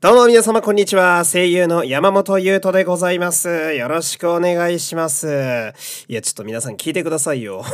どうも皆様こんにちは。声優の山本優斗でございます。よろしくお願いします。いや、ちょっと皆さん聞いてくださいよ。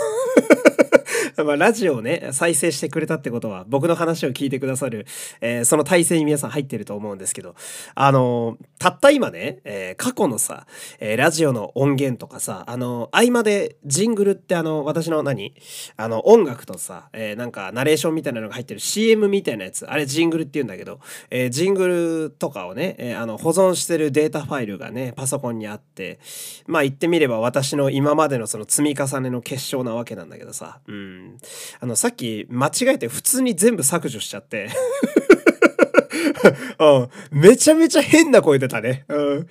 まあ、ラジオをね、再生してくれたってことは、僕の話を聞いてくださる、えー、その体制に皆さん入ってると思うんですけど、あのー、たった今ね、えー、過去のさ、えラジオの音源とかさ、あの合間でジングルってあの、私の何あの、音楽とさ、えなんかナレーションみたいなのが入ってる CM みたいなやつ、あれジングルって言うんだけど、えジングルとかをね、えあの、保存してるデータファイルがね、パソコンにあって、まあ言ってみれば私の今までのその積み重ねの結晶なわけなんだけどさ、うん。あのさっき間違えて普通に全部削除しちゃって。うん、めちゃめちゃ変な声出たね。うん、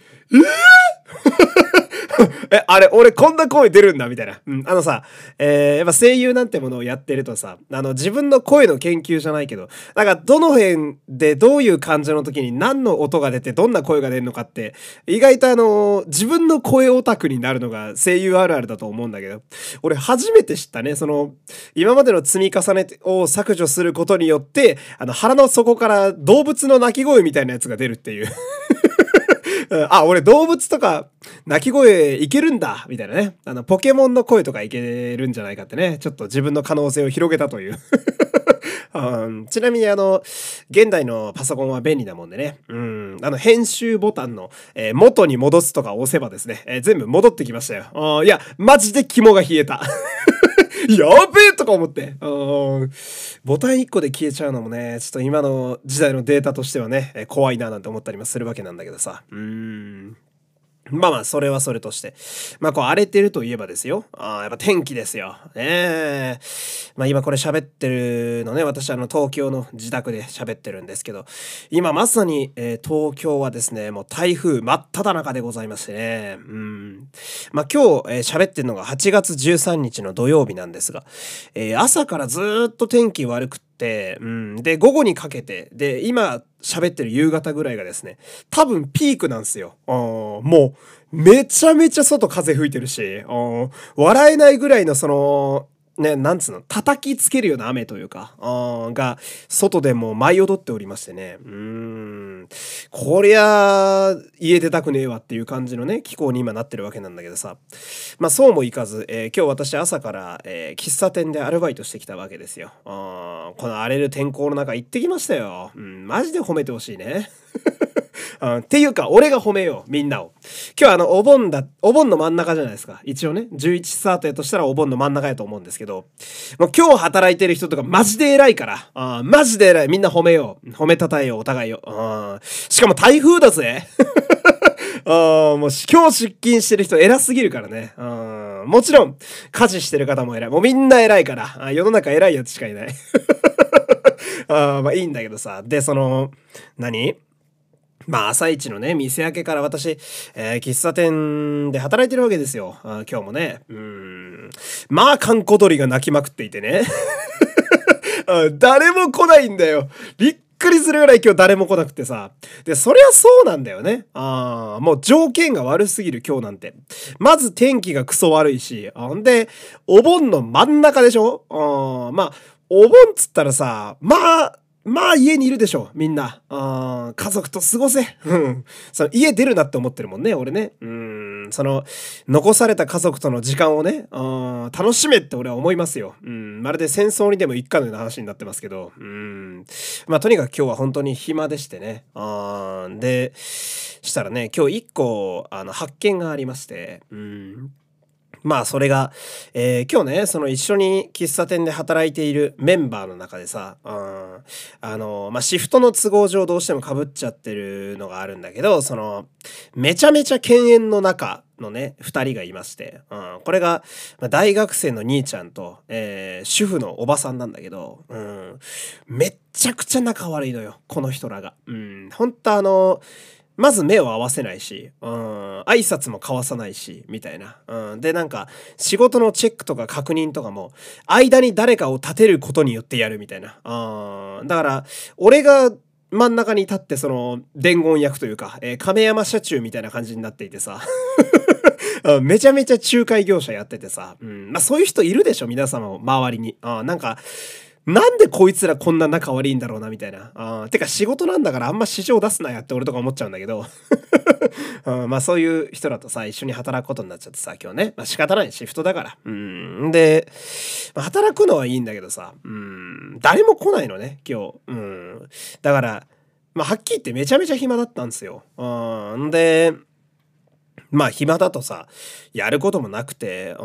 あれ、俺こんな声出るんだ、みたいな。うん、あのさ、えー、やっぱ声優なんてものをやってるとさ、あの、自分の声の研究じゃないけど、なんか、どの辺でどういう感じの時に何の音が出てどんな声が出るのかって、意外とあの、自分の声オタクになるのが声優あるあるだと思うんだけど、俺初めて知ったね、その、今までの積み重ねを削除することによって、あの、腹の底から動物の鳴き声みたいなやつが出るっていう。あ、俺動物とか鳴き声いけるんだみたいなね。あの、ポケモンの声とかいけるんじゃないかってね。ちょっと自分の可能性を広げたという うん。ちなみにあの、現代のパソコンは便利なもんでね。うん。あの、編集ボタンの、えー、元に戻すとか押せばですね、えー、全部戻ってきましたよ。いや、マジで肝が冷えた。やべえとか思って。ボタン1個で消えちゃうのもね、ちょっと今の時代のデータとしてはね、怖いななんて思ったりもするわけなんだけどさ。うん。まあまあ、それはそれとして。まあ、こう、荒れてるといえばですよ。ああ、やっぱ天気ですよ。ねえ。まあ今これ喋ってるのね、私あの東京の自宅で喋ってるんですけど、今まさに、えー、東京はですね、もう台風真っ只中でございましてね。うん。まあ今日、えー、喋ってるのが8月13日の土曜日なんですが、えー、朝からずっと天気悪くて、、うん、で午後にかけてで今喋ってる夕方ぐらいがですね多分ピークなんですよ。もうめちゃめちゃ外風吹いてるし笑えないぐらいのそのね、なんつうの、叩きつけるような雨というか、が、外でも舞い踊っておりましてね、うん、こりゃ、家出たくねえわっていう感じのね、気候に今なってるわけなんだけどさ、まあそうもいかず、えー、今日私朝から、えー、喫茶店でアルバイトしてきたわけですよ。この荒れる天候の中行ってきましたよ。うん、マジで褒めてほしいね。うん、っていうか、俺が褒めよう、みんなを。今日はあの、お盆だ、お盆の真ん中じゃないですか。一応ね、11スタートやとしたらお盆の真ん中やと思うんですけど、もう今日働いてる人とかマジで偉いから、あマジで偉い。みんな褒めよう。褒めたたえよう、お互いよ。あしかも台風だぜ。あもう今日出勤してる人偉すぎるからね。あもちろん、家事してる方も偉い。もうみんな偉いから。世の中偉いやつしかいない。あまあいいんだけどさ。で、その、何？まあ朝一のね、店開けから私、えー、喫茶店で働いてるわけですよ。あ今日もね。うん。まあ、観光鳥が鳴きまくっていてね。誰も来ないんだよ。びっくりするぐらい今日誰も来なくてさ。で、そりゃそうなんだよね。ああ、もう条件が悪すぎる今日なんて。まず天気がクソ悪いし。ほんで、お盆の真ん中でしょ？あまあ、お盆っつったらさ、まあ、まあ家にいるでしょみんな。家族と過ごせ。その家出るなって思ってるもんね、俺ね。うん。その、残された家族との時間をね、楽しめって俺は思いますよ。うん。まるで戦争にでも一家のような話になってますけど。うん。まあとにかく今日は本当に暇でしてね。あで、したらね、今日一個、あの、発見がありまして。うん。まあそれが、えー、今日ねその一緒に喫茶店で働いているメンバーの中でさ、うん、あのまあシフトの都合上どうしてもかぶっちゃってるのがあるんだけどそのめちゃめちゃ犬猿の中のね2人がいまして、うん、これが、大学生の兄ちゃんと、えー、主婦のおばさんなんだけど、うん、めっちゃくちゃ仲悪いのよこの人らが。うん、本当あのまず目を合わせないし、うん、挨拶も交わさないし、みたいな。うん、で、なんか、仕事のチェックとか確認とかも、間に誰かを立てることによってやるみたいな。うん、だから、俺が真ん中に立って、その、伝言役というか、えー、亀山社中みたいな感じになっていてさ。めちゃめちゃ仲介業者やっててさ。うん、まあそういう人いるでしょ、皆様も、周りに。あなんか、なんでこいつらこんな仲悪いんだろうな、みたいな。あてか仕事なんだからあんま市場出すなやって俺とか思っちゃうんだけど。うん、まあそういう人らとさ、一緒に働くことになっちゃってさ、今日ね。まあ仕方ないシフトだから。うん。で、まあ、働くのはいいんだけどさ、うん、誰も来ないのね、今日。うん。だから、まあはっきり言ってめちゃめちゃ暇だったんですよ。うん。で、まあ暇だとさ、やることもなくて、う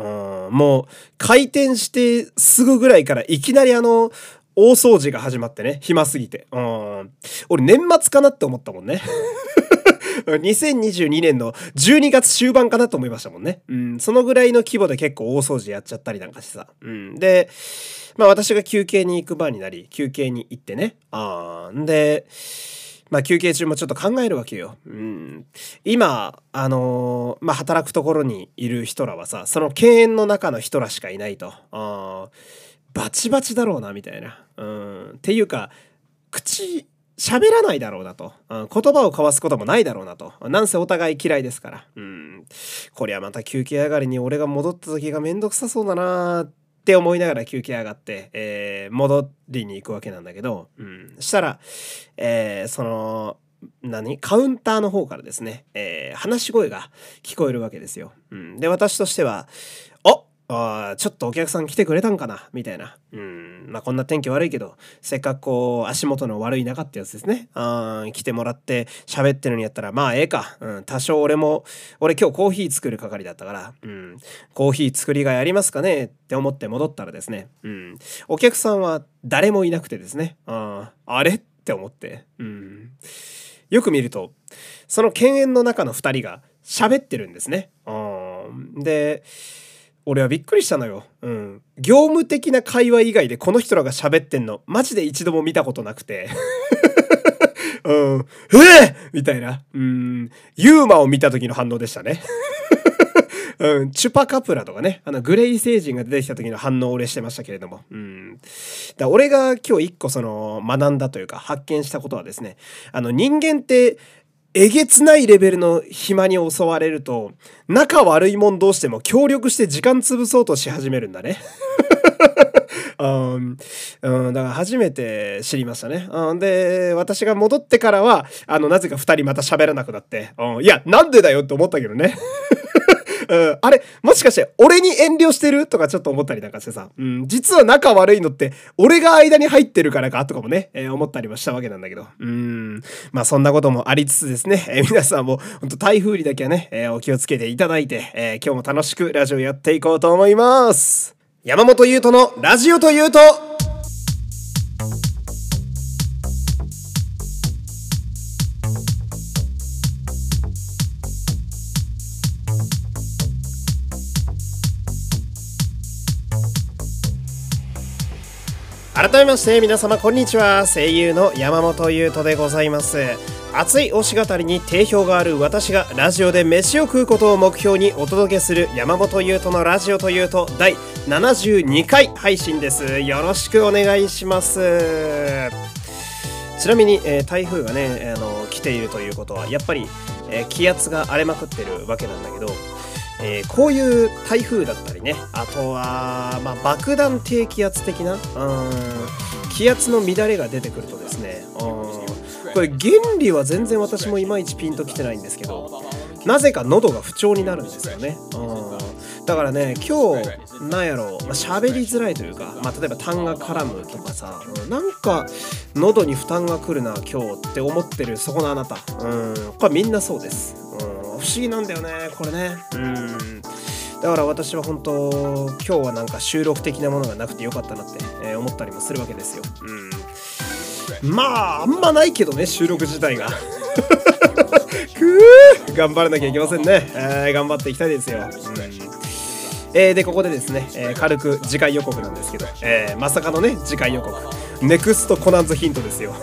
ん、もう開店してすぐぐらいからいきなりあの、大掃除が始まってね、暇すぎて。うん。俺年末かなって思ったもんね。2022年の12月終盤かなと思いましたもんね。うん。そのぐらいの規模で結構大掃除やっちゃったりなんかしてさ。うん。で、まあ私が休憩に行く番になり、休憩に行ってね。あんで、まあ休憩中もちょっと考えるわけよ。うん、今、あのー、まあ働くところにいる人らはさ、その敬遠の中の人らしかいないと。あバチバチだろうな、みたいな。うん、っていうか、口、喋らないだろうなと、うん。言葉を交わすこともないだろうなと。なんせお互い嫌いですから。うん。こりゃまた休憩上がりに俺が戻った時がめんどくさそうだなっって思いながら休憩上がって、えー、戻りに行くわけなんだけど、うん。したら、えー、その、何？カウンターの方からですね、えー、話し声が聞こえるわけですよ。うん、で、私としては、あちょっとお客さん来てくれたんかな？みたいな。うん。まあ、こんな天気悪いけど、せっかくこう、足元の悪い中ってやつですね。あ来てもらって喋ってるんやったら、まあ、ええか。うん。多少俺も、俺今日コーヒー作る係だったから、うん。コーヒー作りがいありますかね？って思って戻ったらですね、うん。お客さんは誰もいなくてですね、ああれ？って思って、うん。よく見ると、その犬猿の中の2人が喋ってるんですね。うん。で、俺はびっくりしたのよ。うん。業務的な会話以外でこの人らが喋ってんの、マジで一度も見たことなくて。うん。ええみたいな。うん。ユーマを見た時の反応でしたね。うん、チュパカプラとかね、あの、グレイ星人が出てきた時の反応を俺してましたけれども。うん。だ俺が今日一個その、学んだというか、発見したことはですね、あの、人間って、えげつないレベルの暇に襲われると、仲悪いもんどうしても協力して時間潰そうとし始めるんだね。うん、だから初めて知りましたね。うん、で、私が戻ってからは、あの、なぜか二人また喋らなくなって、うん、いや、なんでだよって思ったけどね。うん、あれ、もしかして俺に遠慮してる？とかちょっと思ったりなんかしてさ、うん、実は仲悪いのって俺が間に入ってるからか？とかもね、えー、思ったりもしたわけなんだけど、うん、まあそんなこともありつつですね、えー、皆さんも本当台風にだけはね、えー、お気をつけていただいて、えー、今日も楽しくラジオやっていこうと思います。山本優斗のラジオというと、改めまして皆様こんにちは。声優の山本優斗でございます。熱い推し語りに定評がある私がラジオで飯を食うことを目標にお届けする山本優斗のラジオというと第72回配信です。よろしくお願いします。ちなみに、えー、台風がね、あの来ているということはやっぱり、えー、気圧が荒れまくってるわけなんだけどえー、こういう台風だったりね。あとは、まあ、爆弾低気圧的なうん気圧の乱れが出てくるとですねこれ原理は全然私もいまいちピンときてないんですけどなぜか喉が不調になるんですよね。うんだからね今日なんやろう、まあ、喋りづらいというか、まあ、例えば痰が絡むとかさ、うん、なんか喉に負担が来るな今日って思ってるそこのあなた。うんこれみんなそうです。不思議なんだよねこれね。うん。だから私は本当今日はなんか収録的なものがなくてよかったなって、えー、思ったりもするわけですよ。うん。まああんまないけどね収録自体が。くー頑張らなきゃいけませんね、えー、頑張っていきたいですよ、うん。えー、でここでですね、えー、軽く次回予告なんですけど、えー、まさかのね次回予告。ネクストコナンズヒントですよ、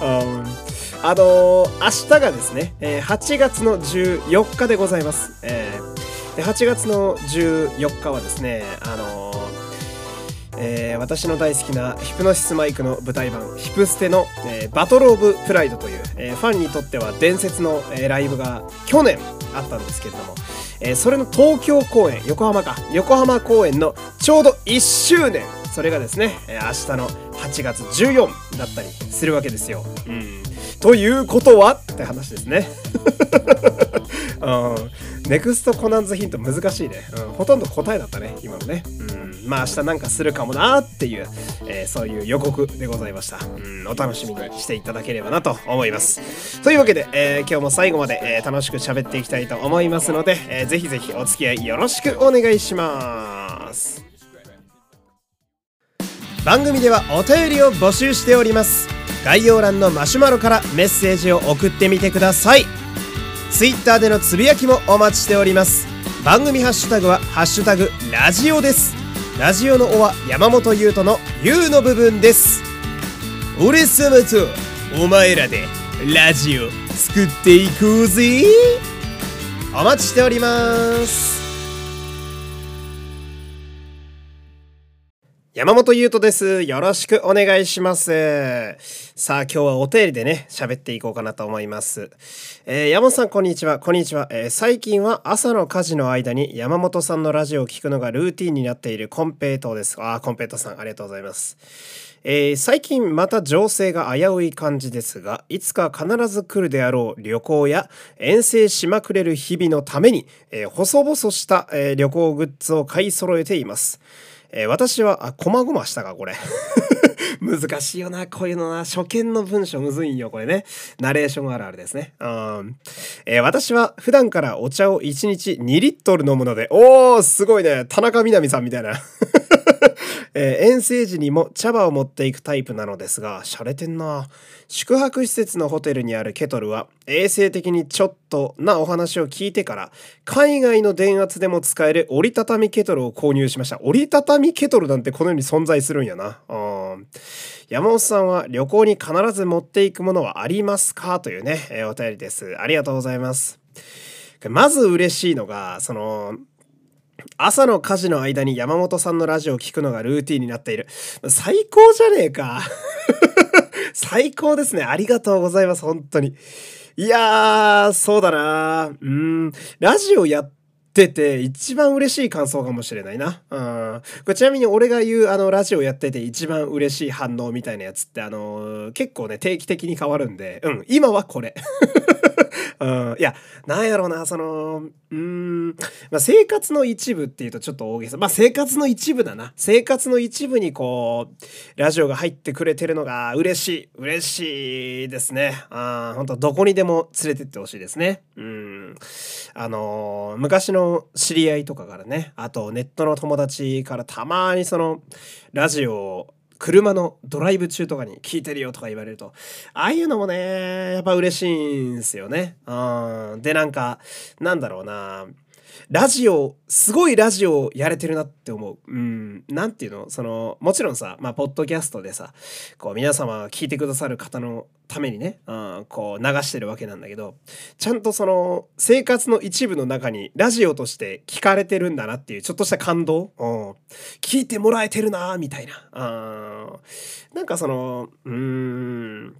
um あのー、明日がですね、えー、8月の14日でございます。えー、で8月の14日はですね、あのー、えー、私の大好きなヒプノシスマイクの舞台版ヒプステの、えー、バトル・オブ・プライドという、えー、ファンにとっては伝説の、えー、ライブが去年あったんですけれども、えー、それの東京公演横浜か横浜公演のちょうど1周年それがですね、え、明日の8月14だったりするわけですよ。うん。ということは？って話ですね。うん。ネクストコナンズヒント難しいね。うん。ほとんど答えだったね、今のね。うん。まあ明日なんかするかもなっていう、えー、そういう予告でございました。うん。お楽しみにしていただければなと思います。というわけで、えー、今日も最後まで、えー、楽しく喋っていきたいと思いますので、えー、ぜひぜひお付き合いよろしくお願いします。番組ではお便りを募集しております概要欄のマシュマロからメッセージを送ってみてください。Twitter でのつぶやきもお待ちしております。番組ハッシュタグは「ハッシュタグラジオ」です。ラジオの「お」は山本優斗の「優」の部分です。俺様とお前らでラジオ作っていこうぜ。お待ちしております。山本優斗です。よろしくお願いします。さあ、今日はお便りでね、喋っていこうかなと思います。えー、山本さん、こんにちは。こんにちは、えー、最近は朝の家事の間に山本さんのラジオを聞くのがルーティンになっているコンペイトーです。あ、コンペイトさん、ありがとうございます。えー、最近また情勢が危うい感じですが、いつか必ず来るであろう旅行や遠征しまくれる日々のために、え細々した、え旅行グッズを買い揃えています。えー、私は、あ、こまごましたか、これ。難しいよな、こういうのな。初見の文章むずいんよ、これね。ナレーションあるあるですね。うん。えー、私は普段からお茶を1日2リットル飲むので、おー、すごいね。田中みな実さんみたいな。えー、遠征時にも茶葉を持っていくタイプなのですが、洒落てんな。宿泊施設のホテルにあるケトルは衛生的にちょっとなお話を聞いてから海外の電圧でも使える折りたたみケトルを購入しました。折りたたみケトルなんてこの世に存在するんやな。山本さんは旅行に必ず持っていくものはありますか？というね、えー、お便りです。ありがとうございます。まず嬉しいのがその朝の家事の間に山本さんのラジオを聞くのがルーティンになっている。最高じゃねえか。最高ですね。ありがとうございます。本当に。いやー、そうだなうん。ラジオやってて一番嬉しい感想かもしれないな。うん。これちなみに俺が言うあのラジオやってて一番嬉しい反応みたいなやつってあのー、結構ね定期的に変わるんで、うん、今はこれ。うん、いや、なんやろうな、その、うん、まあ、生活の一部っていうとちょっと大げさ。まあ、生活の一部だな。生活の一部にこう、ラジオが入ってくれてるのが嬉しい。嬉しいですね。あ本当どこにでも連れてってほしいですね。うん。あのー、昔の知り合いとかからね、あとネットの友達からたまにその、ラジオを車のドライブ中とかに聞いてるよとか言われると、ああいうのもね、やっぱ嬉しいんすよね。うん。で、なんか、なんだろうな。ラジオ、すごいラジオやれてるなって思う。うん。なんていうの？その、もちろんさ、まあ、ポッドキャストでさ、こう、皆様聞いてくださる方のためにね、うん、こう、流してるわけなんだけど、ちゃんとその、生活の一部の中にラジオとして聞かれてるんだなっていう、ちょっとした感動、うん、聞いてもらえてるなみたいな。うん。なんかその、うーん、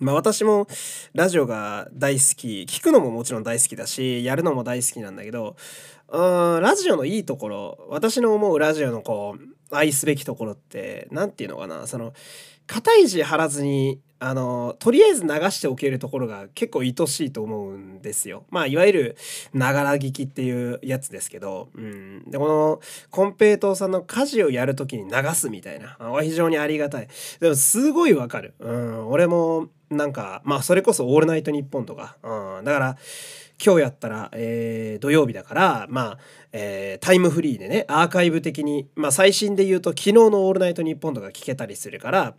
まあ私もラジオが大好き、聞くのももちろん大好きだし、やるのも大好きなんだけど、うん、ラジオのいいところ、私の思うラジオのこう、愛すべきところって、何て言うのかな、その、肩意地張らずにあのとりあえず流しておけるところが結構愛しいと思うんですよ。まあいわゆるながら聞きっていうやつですけど、うん、でこのコンペイトーさんの家事をやる時に流すみたいな非常にありがたい。でもすごいわかる。うん、俺もなんかまあそれこそ「オールナイトニッポン」とか、うん、だから今日やったら、えー、土曜日だからまあ、えー、タイムフリーでねアーカイブ的に、まあ、最新で言うと昨日の「オールナイトニッポン」とか聞けたりするから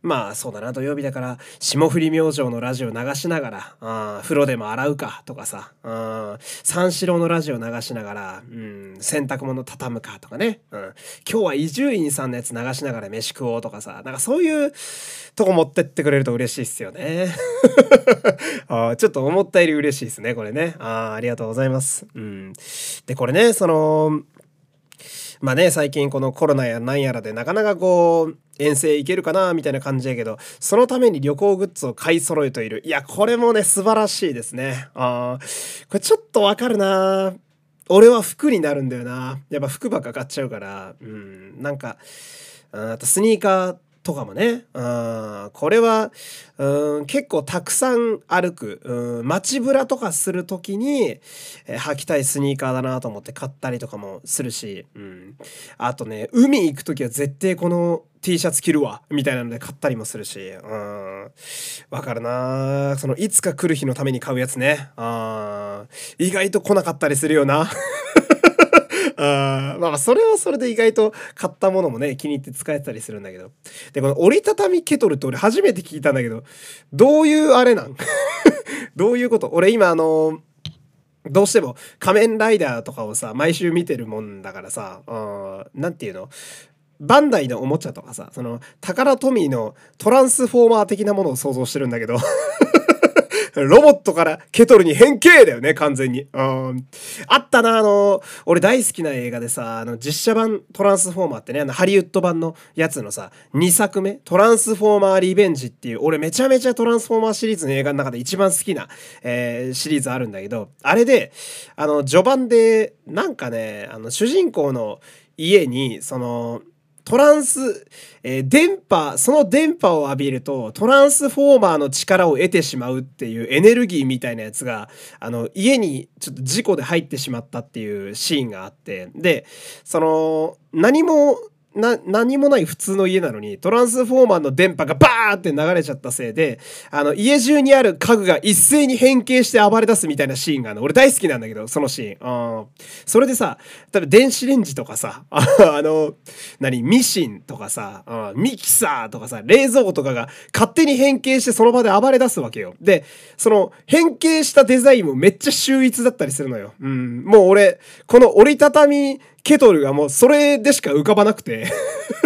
まあそうだな土曜日だから霜降り明星のラジオ流しながらあ風呂でも洗うかとかさあ三四郎のラジオ流しながら、うん、洗濯物畳むかとかね、うん、今日は伊集院さんのやつ流しながら飯食おうとかさなんかそういうとこ持ってってくれると嬉しいっすよね。あちょっと思ったより嬉しいですねこれね。あありがとうございます、うん、でこれねそのまあね、最近このコロナやなんやらでなかなかこう、遠征行けるかなみたいな感じやけど、そのために旅行グッズを買い揃えている。いや、これもね、素晴らしいですね。ああ、これちょっとわかるな俺は服になるんだよな。やっぱ服ばっか買っちゃうから、うん、なんか、あとスニーカーとかもね、うん、これは、うん、結構たくさん歩く、うん、街ぶらとかする時に、えー、履きたいスニーカーだなと思って買ったりとかもするし、うん、あとね海行く時は絶対この T シャツ着るわみたいなので買ったりもするし、うん、わかるなそのいつか来る日のために買うやつね、あ意外と来なかったりするよな。あまあそれはそれで意外と買ったものもね気に入って使えてたりするんだけど。でこの折りたたみケトルって俺初めて聞いたんだけどどういうあれなん？どういうこと？俺今あのどうしても仮面ライダーとかをさ毎週見てるもんだからさ何て言うの？バンダイのおもちゃとかさそのタカラトミーのトランスフォーマー的なものを想像してるんだけど。ロボットからケトルに変形だよね、完全に。うん。あったな、あの、俺大好きな映画でさ、あの、実写版トランスフォーマーってね、あの、ハリウッド版のやつのさ、2作目、トランスフォーマーリベンジっていう、俺めちゃめちゃトランスフォーマーシリーズの映画の中で一番好きな、えー、シリーズあるんだけど、あれで、あの、序盤で、なんかね、あの、主人公の家に、その、トランス、えー、電波、その電波を浴びると、トランスフォーマーの力を得てしまうっていうエネルギーみたいなやつが、あの、家にちょっと事故で入ってしまったっていうシーンがあって、で、その、何も、何もない普通の家なのに、トランスフォーマーの電波がバーって流れちゃったせいで、あの、家中にある家具が一斉に変形して暴れ出すみたいなシーンがあるの。俺大好きなんだけど、そのシーン。それでさ、多分電子レンジとかさ、あの、何、ミシンとかさ、ミキサーとかさ、冷蔵庫とかが勝手に変形してその場で暴れ出すわけよ。で、その変形したデザインもめっちゃ秀逸だったりするのよ。うん。もう俺、この折りたたみケトルがもうそれでしか浮かばなくて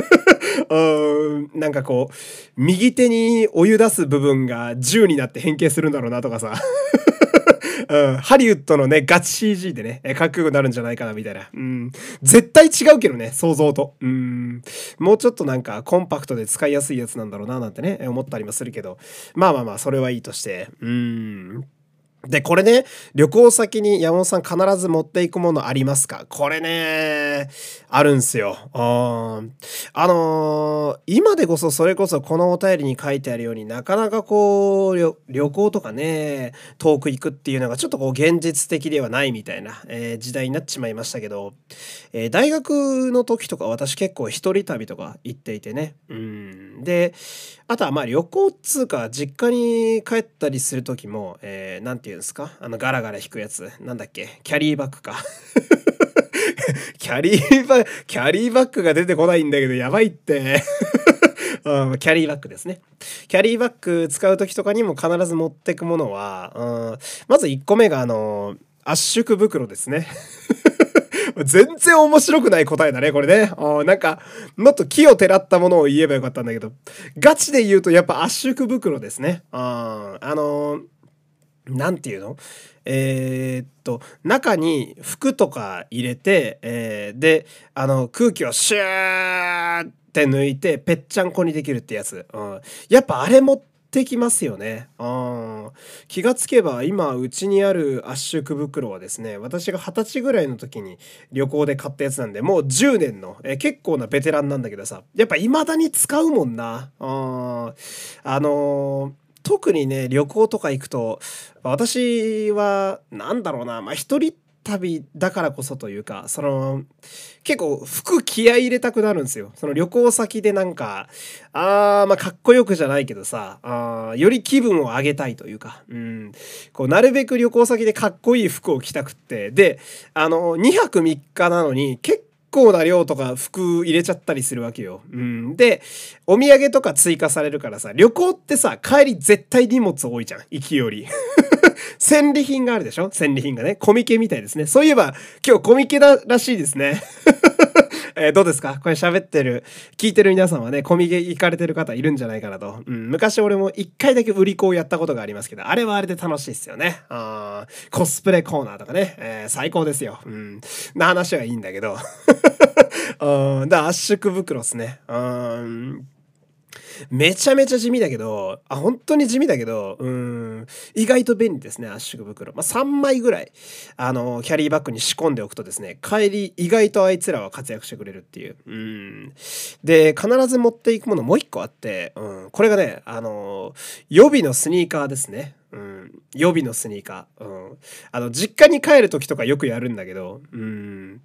うんなんかこう右手にお湯出す部分が銃になって変形するんだろうなとかさ うん、ハリウッドのね、ガチ CG でね、かっこよくなるんじゃないかなみたいな。うん。絶対違うけどね、想像と。うん。もうちょっとなんかコンパクトで使いやすいやつなんだろうななんてね、思ったりもするけど。まあまあまあ、それはいいとして。うん。で、これね、旅行先に山本さん必ず持っていくものありますか？これね、あるんすよ。ああのー、今でこそそれこそこのお便りに書いてあるようになかなかこう、旅行とかね、遠く行くっていうのがちょっとこう現実的ではないみたいな、えー、時代になっちまいましたけど、えー、大学の時とか私結構一人旅とか行っていてね。うん。で、あとはまあ旅行っつうか実家に帰ったりする時も、えー、て言うんですか？あのガラガラ引くやつ。なんだっけ？キャリーバッグか。キャリーバッグ、キャリーバッグが出てこないんだけどやばいって。うん、キャリーバッグですね。キャリーバッグ使う時とかにも必ず持ってくものは、うん、まず1個目があの圧縮袋ですね。全然面白くない答えだね、これね。なんか、もっと木をてらったものを言えばよかったんだけど、ガチで言うとやっぱ圧縮袋ですね。あのー、なんていうの？えー、っと、中に服とか入れて、えー、で、あの、空気をシューって抜いて、ぺっちゃんこにできるってやつ。うん、やっぱあれ持ってきますよね。あ気がつけば今うちにある圧縮袋はですね私が二十歳ぐらいの時に旅行で買ったやつなんでもう10年のえ結構なベテランなんだけどさやっぱ未だに使うもんな。ああのー特にね旅行とか行くと私は何だろうなまあ一人旅だからこそというかその結構服気合い入れたくなるんですよ。その旅行先でなんかあーまあかっこよくじゃないけどさあより気分を上げたいというかうん。こうなるべく旅行先でかっこいい服を着たくって。であの2泊3日なのに結構な量とか服入れちゃったりするわけよ。うん、でお土産とか追加されるからさ旅行ってさ帰り絶対荷物多いじゃん行きより。戦利品があるでしょ？戦利品がね。コミケみたいですね。そういえば、今日コミケだらしいですね。えー、どうですか？これ喋ってる、聞いてる皆さんはね、コミケ行かれてる方いるんじゃないかなと。うん、昔俺も一回だけ売り子をやったことがありますけど、あれはあれで楽しいっすよね。あコスプレコーナーとかね、えー、最高ですよ。うん。な話はいいんだけど。うん、だ圧縮袋っすね。うん。めちゃめちゃ地味だけど、あ、本当に地味だけど、うん、意外と便利ですね、圧縮袋。まあ、3枚ぐらい、あの、キャリーバッグに仕込んでおくとですね、帰り、意外とあいつらは活躍してくれるっていう。うん。で、必ず持っていくものもう一個あって、うん、これがね、あの、予備のスニーカーですね。うん、予備のスニーカー。うん。あの、実家に帰る時とかよくやるんだけど、うん。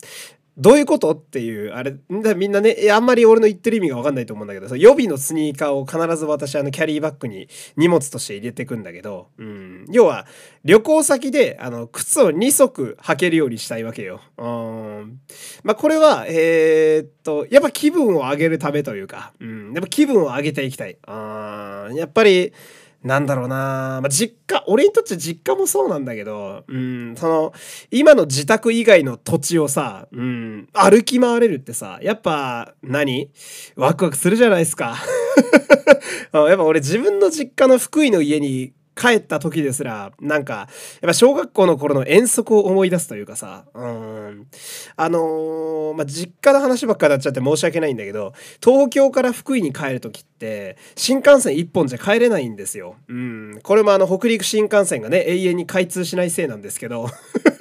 どういうこと？っていう、あれ、みんなね、あんまり俺の言ってる意味がわかんないと思うんだけど、予備のスニーカーを必ず私、あの、キャリーバッグに荷物として入れていくんだけど、うん。要は、旅行先で、あの、靴を2足履けるようにしたいわけよ。うん。まあ、これは、えー、っと、やっぱ気分を上げるためというか、うん。やっぱ気分を上げていきたい。あやっぱり、なんだろうな、まあ、実家、俺にとって実家もそうなんだけど、うん、その、今の自宅以外の土地をさ、うん、歩き回れるってさ、やっぱ何、ワクワクするじゃないですか。やっぱ俺自分の実家の福井の家に帰った時ですら、なんか、やっぱ小学校の頃の遠足を思い出すというかさ、うん。あのー、まあ、実家の話ばっかになっちゃって申し訳ないんだけど、東京から福井に帰る時って、新幹線1本じゃ帰れないんですよ。うん。これもあの、北陸新幹線がね、永遠に開通しないせいなんですけど、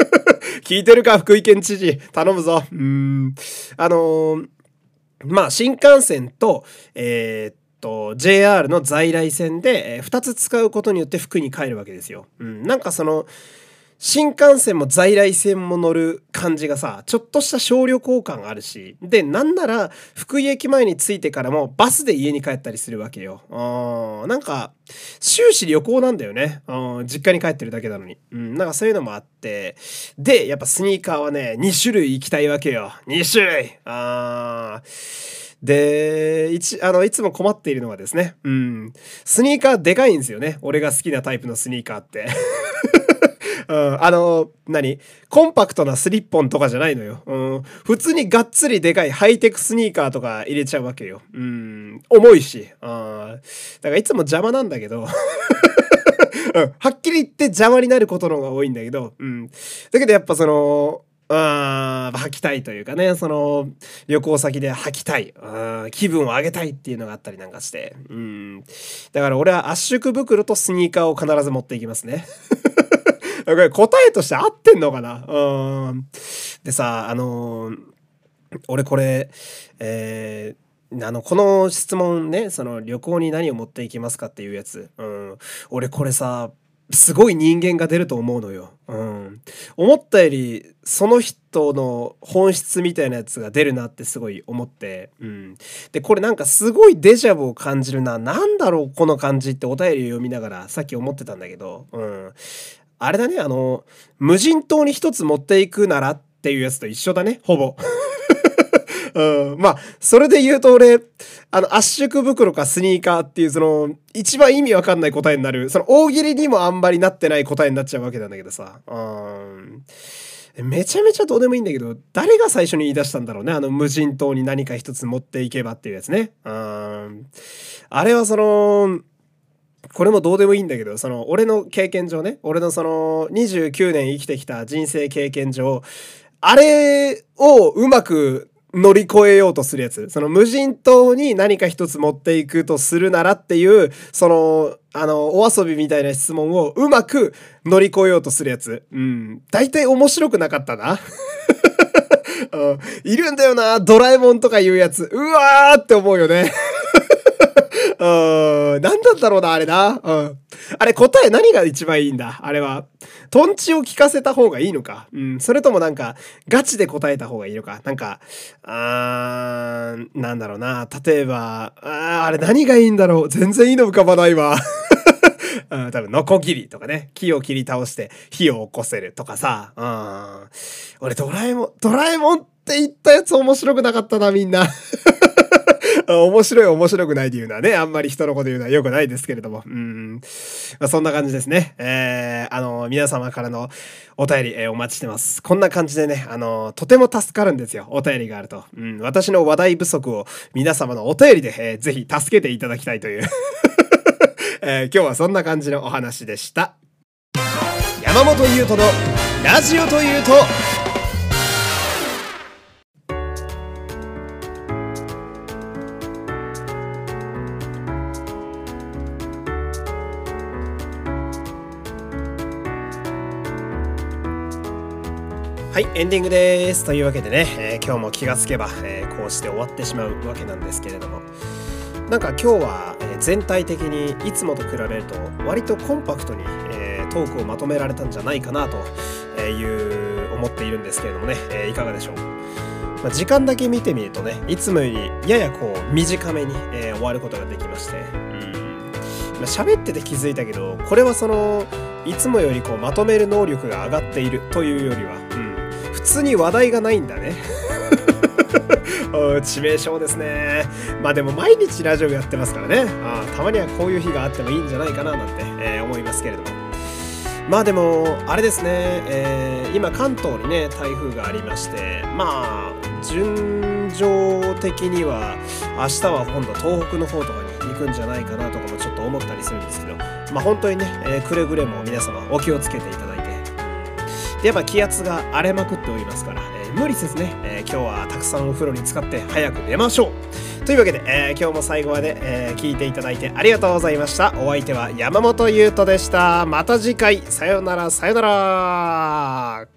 聞いてるか、福井県知事。頼むぞ。うん。あのー、まあ、新幹線と、えー、と JR の在来線で、え、2つ使うことによって福井に帰るわけですよ。うん、なんかその新幹線も在来線も乗る感じがさちょっとした小旅行感があるしでなんなら福井駅前に着いてからもバスで家に帰ったりするわけよ。あなんか終始旅行なんだよね。実家に帰ってるだけなのに。うん、なんかそういうのもあってでやっぱスニーカーはね2種類行きたいわけよ。2種類あーで、一、あの、いつも困っているのはですね、うん、スニーカーでかいんですよね。俺が好きなタイプのスニーカーって。うん、あの、何？コンパクトなスリッポンとかじゃないのよ。うん、普通にがっつりでかいハイテクスニーカーとか入れちゃうわけよ。うん、重いし。あだからいつも邪魔なんだけど。うん、はっきり言って邪魔になることの方が多いんだけど、うん。だけどやっぱその、あ履きたいというかね、その、旅行先で履きたい、気分を上げたいっていうのがあったりなんかして。うん。だから俺は圧縮袋とスニーカーを必ず持っていきますね。これ答えとして合ってんのかな？うん。でさ、あのー、俺これ、えー、あの、この質問ね、その旅行に何を持っていきますかっていうやつ。うん。俺これさ、すごい人間が出ると思うのよ。うん。思ったより、その人の本質みたいなやつが出るなってすごい思って。うん。で、これなんかすごいデジャブを感じるな。なんだろう、この感じってお便りを読みながらさっき思ってたんだけど。うん。あれだね、あの、無人島に一つ持っていくならっていうやつと一緒だね、ほぼ。うん、まあ、それで言うと俺、あの、圧縮袋かスニーカーっていう、その、一番意味わかんない答えになる、その大喜利にもあんまりなってない答えになっちゃうわけなんだけどさ。うん。めちゃめちゃどうでもいいんだけど、誰が最初に言い出したんだろうね。あの無人島に何か一つ持っていけばっていうやつね。うん。あれはその、これもどうでもいいんだけど、その、俺の経験上ね、俺のその、29年生きてきた人生経験上、あれをうまく乗り越えようとするやつ。その無人島に何か一つ持っていくとするならっていう、その、あの、お遊びみたいな質問をうまく乗り越えようとするやつ。うん。大体面白くなかったな。うん、いるんだよな、ドラえもんとかいうやつ。うわーって思うよね。うん、なんだったろうな、あれな。うん。あれ答え何が一番いいんだ？あれは。トンチを聞かせた方がいいのか？うん。それともなんか、ガチで答えた方がいいのか？なんか、あー、なんだろうな。例えば、あー、あれ何がいいんだろう？全然いいの浮かばないわ。うん、多分、ノコギリとかね、木を切り倒して火を起こせるとかさ、うん。俺、ドラえもん、ドラえもんって言ったやつ面白くなかったな、みんな。面白い面白くないっていうのはね、あんまり人のこと言うのは良くないですけれども。うん。まあ、そんな感じですね。えー、あの、皆様からのお便り、えー、お待ちしてます。こんな感じでね、あの、とても助かるんですよ。お便りがあると。うん。私の話題不足を皆様のお便りで、えー、ぜひ助けていただきたいという えー、今日はそんな感じのお話でした。山本優斗のラジオというとエンディングです。というわけでね、えー、今日も気がつけば、えー、こうして終わってしまうわけなんですけれども、なんか今日は、え全体的にいつもと比べると割とコンパクトに、えー、トークをまとめられたんじゃないかなという思っているんですけれどもね、えいかがでしょう？ま、時間だけ見てみるとねいつもよりややこう短めに、え終わることができまして、うん。まあ、喋ってて気づいたけどこれはそのいつもよりこうまとめる能力が上がっているというよりは、うん。通に話題がないんだね 致命傷ですね。まあでも毎日ラジオやってますからね。あたまにはこういう日があってもいいんじゃないかななんて、えー、思いますけれども。まあでも、あれですね、えー、今関東にね、台風がありまして、まあ、順序的には明日は今度東北の方とかに行くんじゃないかなとかもちょっと思ったりするんですけど、まあ本当にね、えー、くれぐれも皆様お気をつけていただいて、やっぱ気圧が荒れまくっておりますから、えー、無理せずね、えー、今日はたくさんお風呂に浸かって早く寝ましょう。というわけで、えー、今日も最後まで、え聞いていただいてありがとうございました。お相手は山本優斗でした。また次回。さよならさよなら。